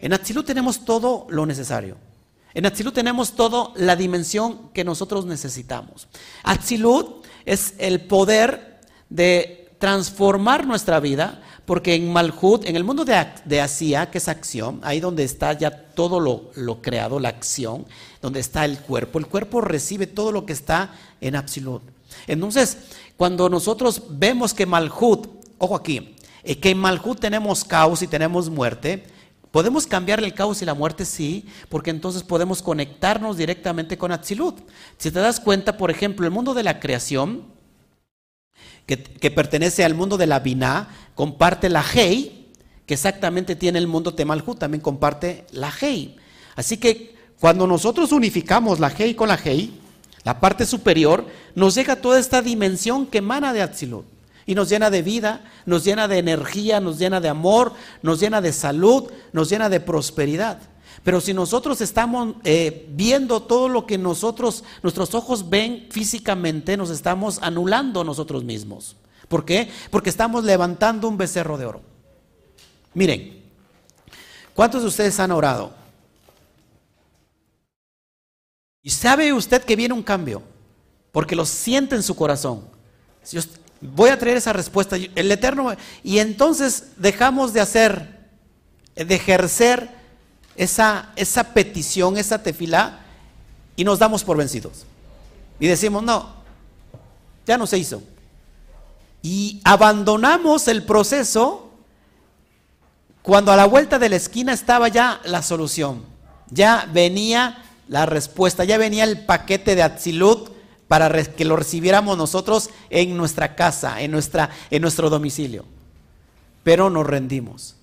En Atzilut tenemos todo lo necesario. En Atzilut tenemos toda la dimensión que nosotros necesitamos. Es el poder de transformar nuestra vida, porque en Malhut, en el mundo de, de Asia, que es acción, ahí donde está ya todo lo, lo, creado, la acción, donde está el cuerpo, el cuerpo recibe todo lo que está en Atzilut. Entonces, cuando nosotros vemos que Malhut, ojo aquí, eh, que en Malhut tenemos caos y tenemos muerte, ¿Podemos cambiar el caos y la muerte? Sí, porque entonces podemos conectarnos directamente con Atzilut. Si te das cuenta, por ejemplo, el mundo de la creación, que, pertenece al mundo de la Binah, comparte la Hei, que exactamente tiene el mundo Temalhut, también comparte la Hei. Así que cuando nosotros unificamos la Hei con la Hei, la parte superior, nos llega toda esta dimensión que emana de Atzilut y nos llena de vida, nos llena de energía, nos llena de amor, nos llena de salud, nos llena de prosperidad. Pero si nosotros estamos eh, viendo todo lo que nosotros, nuestros ojos ven físicamente, nos estamos anulando nosotros mismos. ¿Por qué? Porque estamos levantando un becerro de oro. Miren, ¿cuántos de ustedes han orado? Y sabe usted que viene un cambio, porque lo siente en su corazón. Si Voy a traer esa respuesta. El Eterno. Y entonces dejamos de hacer, de ejercer esa, esa petición, esa tefilá, y nos damos por vencidos. Y decimos, no, ya no se hizo. Y abandonamos el proceso cuando a la vuelta de la esquina estaba ya la solución. Ya venía la respuesta, ya venía el paquete de Atzilut para que lo recibiéramos nosotros en nuestra casa, en, nuestra, en nuestro domicilio. Pero nos rendimos.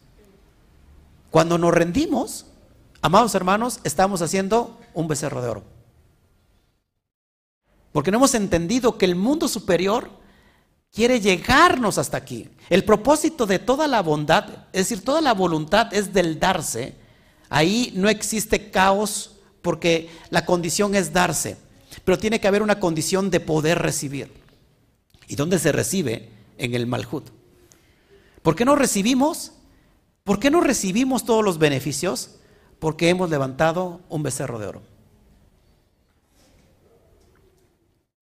Cuando nos rendimos, amados hermanos, estamos haciendo un becerro de oro. Porque no hemos entendido que el mundo superior quiere llegarnos hasta aquí. El propósito de toda la bondad, es decir, toda la voluntad es del darse. Ahí no existe caos porque la condición es darse. Pero tiene que haber una condición de poder recibir. ¿Y dónde se recibe? En el Malhut. ¿Por qué no recibimos? ¿Por qué no recibimos todos los beneficios? Porque hemos levantado un becerro de oro.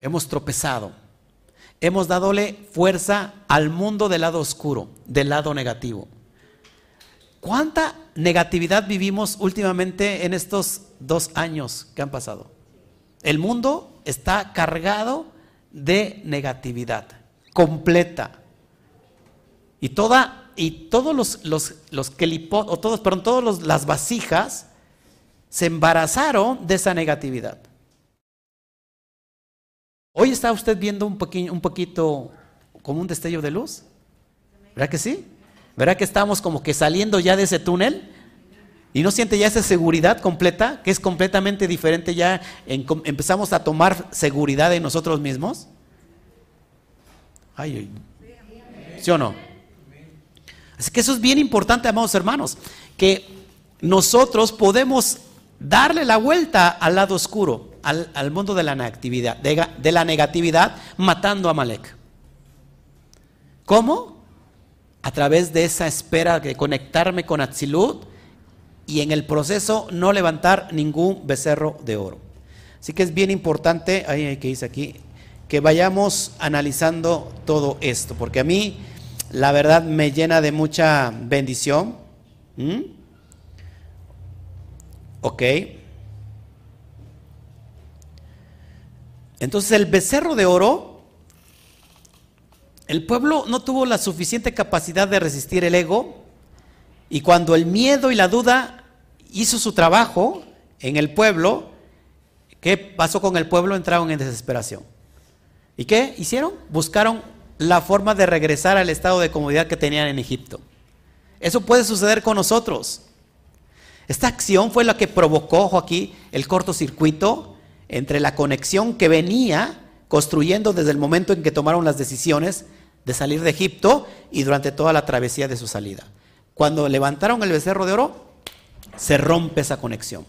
Hemos tropezado. Hemos dadole fuerza al mundo del lado oscuro, del lado negativo. ¿Cuánta negatividad vivimos últimamente en estos dos años que han pasado? El mundo está cargado de negatividad completa. Y toda y todos los, los, los o todos, perdón, todas las vasijas se embarazaron de esa negatividad. Hoy está usted viendo un, un poquito como un destello de luz. ¿Verdad que sí? ¿Verdad que estamos como que saliendo ya de ese túnel? Y no siente ya esa seguridad completa, que es completamente diferente ya, empezamos a tomar seguridad en nosotros mismos. Ay, ¿Sí o no? Así que eso es bien importante, amados hermanos, que nosotros podemos darle la vuelta al lado oscuro, al, mundo de la negatividad, matando a Malek. ¿Cómo? A través de esa espera de conectarme con Atzilut y en el proceso no levantar ningún becerro de oro. Así que es bien importante, ahí que dice aquí, que vayamos analizando todo esto, porque a mí la verdad me llena de mucha bendición. ¿Mm? Ok. Entonces el becerro de oro, el pueblo no tuvo la suficiente capacidad de resistir el ego y cuando el miedo y la duda hizo su trabajo en el pueblo, ¿qué pasó con el pueblo? Entraron en desesperación. ¿Y qué hicieron? Buscaron la forma de regresar al estado de comodidad que tenían en Egipto. Eso puede suceder con nosotros. Esta acción fue la que provocó, ojo aquí, el cortocircuito entre la conexión que venía construyendo desde el momento en que tomaron las decisiones de salir de Egipto y durante toda la travesía de su salida. Cuando levantaron el becerro de oro, se rompe esa conexión.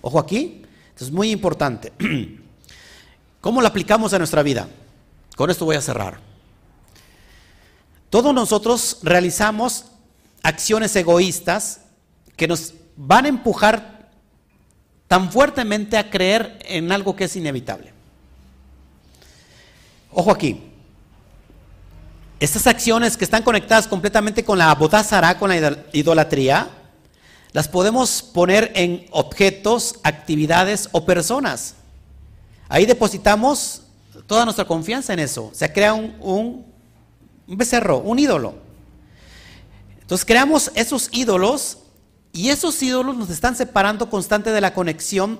Ojo aquí. Es muy importante. ¿Cómo lo aplicamos a nuestra vida? Con esto voy a cerrar. Todos nosotros realizamos acciones egoístas que nos van a empujar tan fuertemente a creer en algo que es inevitable. Ojo aquí. Estas acciones que están conectadas completamente con la bodazara, con la idolatría, las podemos poner en objetos, actividades o personas. Ahí depositamos toda nuestra confianza en eso. Se crea un, un, un becerro, un ídolo. Entonces creamos esos ídolos y esos ídolos nos están separando constante de la conexión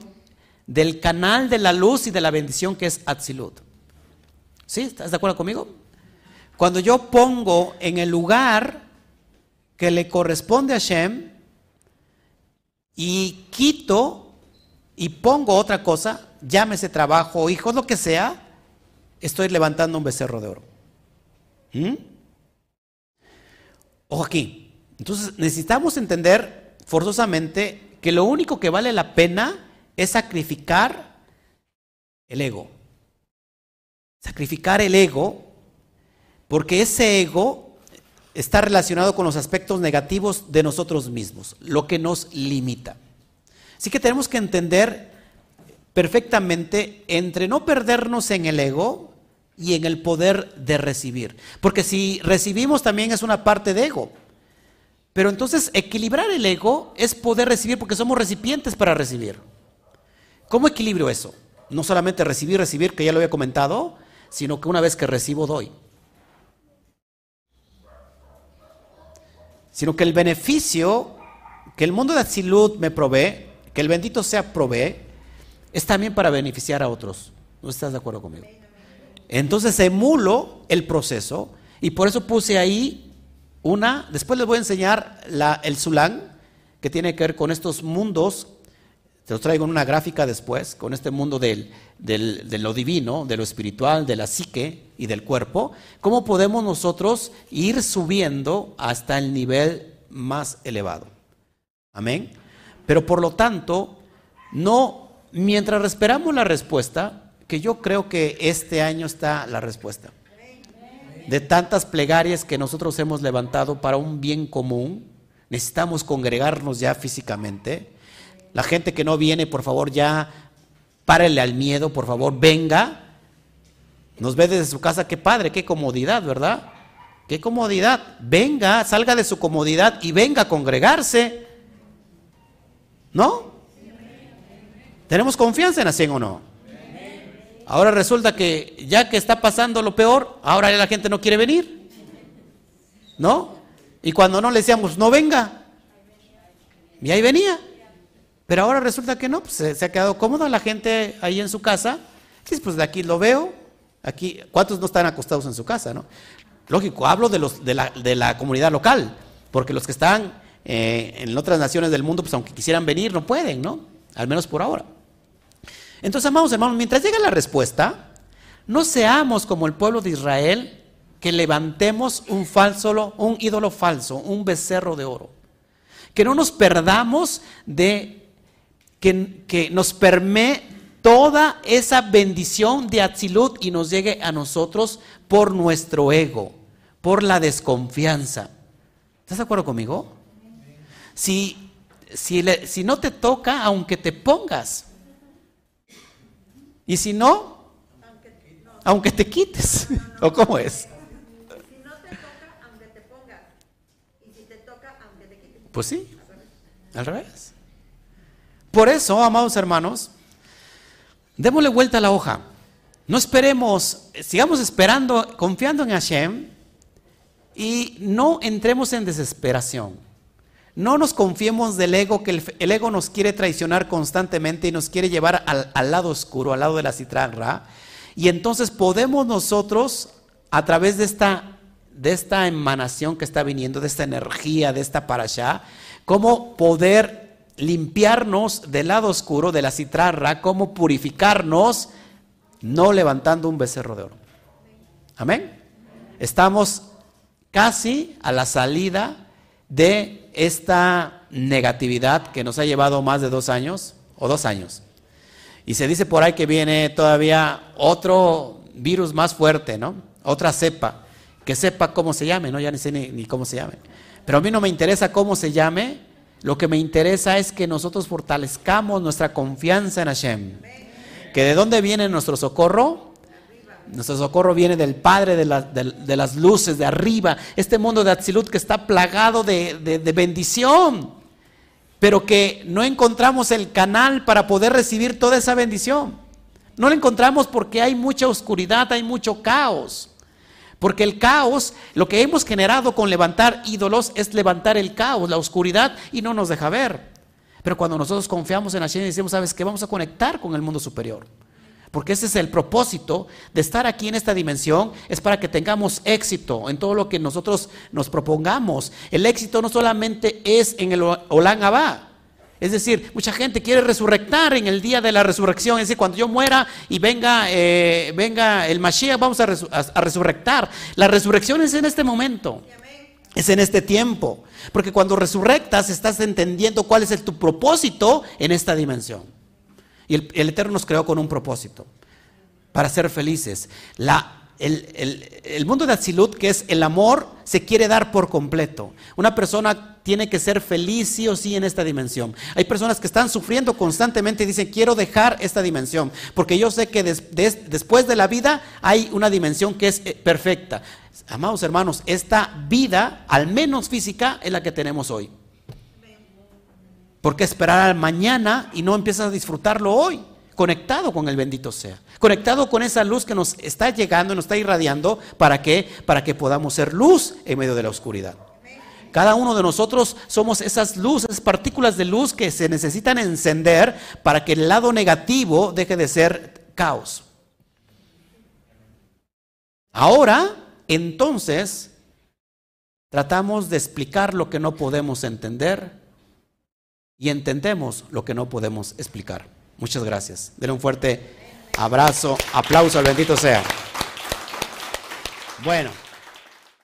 del canal de la luz y de la bendición que es Atzilut. ¿Sí? ¿Estás de acuerdo conmigo? Cuando yo pongo en el lugar que le corresponde a Shem y quito y pongo otra cosa, llámese trabajo, hijos, lo que sea, estoy levantando un becerro de oro. ¿Mm? Ojo aquí. Entonces necesitamos entender forzosamente que lo único que vale la pena es sacrificar el ego. Sacrificar el ego, porque ese ego está relacionado con los aspectos negativos de nosotros mismos, lo que nos limita. Así que tenemos que entender perfectamente entre no perdernos en el ego y en el poder de recibir. Porque si recibimos también es una parte de ego. Pero entonces equilibrar el ego es poder recibir porque somos recipientes para recibir. ¿Cómo equilibrio eso? No solamente recibir, recibir, que ya lo había comentado, sino que una vez que recibo, doy. Sino que el beneficio que el mundo de Atsilut me provee, que el bendito sea provee, es también para beneficiar a otros. ¿No estás de acuerdo conmigo? Entonces emulo el proceso y por eso puse ahí una, después les voy a enseñar la, el Zulán, que tiene que ver con estos mundos te lo traigo en una gráfica después, con este mundo del, de lo divino, de lo espiritual, de la psique y del cuerpo. ¿Cómo podemos nosotros ir subiendo hasta el nivel más elevado? Amén. Pero por lo tanto, no, mientras esperamos la respuesta, que yo creo que este año está la respuesta. De tantas plegarias que nosotros hemos levantado para un bien común, necesitamos congregarnos ya físicamente la gente que no viene, por favor, ya párele al miedo, por favor, venga. Nos ve desde su casa, qué padre, qué comodidad, ¿verdad? Qué comodidad. Venga, salga de su comodidad y venga a congregarse. ¿No? ¿Tenemos confianza en así o no? Ahora resulta que ya que está pasando lo peor, ahora la gente no quiere venir. ¿No? Y cuando no le decíamos, no venga. Y ahí venía. Pero ahora resulta que no, pues se, ha quedado cómoda la gente ahí en su casa. pues de aquí lo veo, aquí, ¿cuántos no están acostados en su casa, no? Lógico, hablo de, la, comunidad local, porque los que están eh, en otras naciones del mundo, pues aunque quisieran venir, no pueden, ¿no? Al menos por ahora. Entonces, amados hermanos, mientras llega la respuesta, no seamos como el pueblo de Israel que levantemos un falso, un ídolo falso, un becerro de oro. Que no nos perdamos de que, nos permee toda esa bendición de Atzilut y nos llegue a nosotros por nuestro ego, por la desconfianza. ¿Estás de acuerdo conmigo? Si, si, si no te toca, aunque te pongas. Y si no, aunque te quites. ¿O cómo es? Si no te toca, aunque te pongas. Y si te toca, aunque te quites. Pues sí, al revés. Por eso, amados hermanos, démosle vuelta a la hoja. No esperemos, sigamos esperando, confiando en Hashem y no entremos en desesperación. No nos confiemos del ego, que el, ego nos quiere traicionar constantemente y nos quiere llevar al, lado oscuro, al lado de la citranra. Y entonces podemos nosotros, a través de esta, de esta emanación que está viniendo, de esta energía, de esta parasha, cómo poder limpiarnos del lado oscuro de la citrarra, cómo purificarnos, no levantando un becerro de oro. Amén. Estamos casi a la salida de esta negatividad que nos ha llevado más de dos años o dos años. Y se dice por ahí que viene todavía otro virus más fuerte, ¿no? Otra cepa, que sepa cómo se llame, ¿no? Ya ni sé ni, cómo se llame. Pero a mí no me interesa cómo se llame, lo que me interesa es que nosotros fortalezcamos nuestra confianza en Hashem. ¿Que de dónde viene nuestro socorro? Nuestro socorro viene del Padre de, las luces, de arriba. Este mundo de Atzilut que está plagado de, de bendición pero que no encontramos el canal para poder recibir toda esa bendición. No lo encontramos porque hay mucha oscuridad, hay mucho caos. Porque el caos, lo que hemos generado con levantar ídolos es levantar el caos, la oscuridad y no nos deja ver. Pero cuando nosotros confiamos en Hashem y decimos, ¿sabes qué? Vamos a conectar con el mundo superior. Porque ese es el propósito de estar aquí en esta dimensión, es para que tengamos éxito en todo lo que nosotros nos propongamos. El éxito no solamente es en el Olán Abba. Es decir, mucha gente quiere resurrectar en el día de la resurrección. Es decir, cuando yo muera y venga, eh, venga el Mashiach, vamos a, resurrectar. La resurrección es en este momento. Es en este tiempo. Porque cuando resurrectas estás entendiendo cuál es tu propósito en esta dimensión. Y el, Eterno nos creó con un propósito, para ser felices. El, mundo de Atzilut, que es el amor, se quiere dar por completo. Una persona tiene que ser feliz sí o sí en esta dimensión. Hay personas que están sufriendo constantemente y dicen, quiero dejar esta dimensión, porque yo sé que después de la vida hay una dimensión que es eh, perfecta. Amados hermanos, esta vida, al menos física, es la que tenemos hoy. ¿Por qué esperar al mañana y no empiezas a disfrutarlo hoy? Conectado con el bendito sea. Conectado con esa luz que nos está llegando, nos está irradiando. ¿Para qué? Para que podamos ser luz en medio de la oscuridad. Cada uno de nosotros somos esas luces, partículas de luz que se necesitan encender para que el lado negativo deje de ser caos. Ahora, entonces, tratamos de explicar lo que no podemos entender y entendemos lo que no podemos explicar. Muchas gracias. Denle un fuerte abrazo, aplauso al bendito sea. Bueno.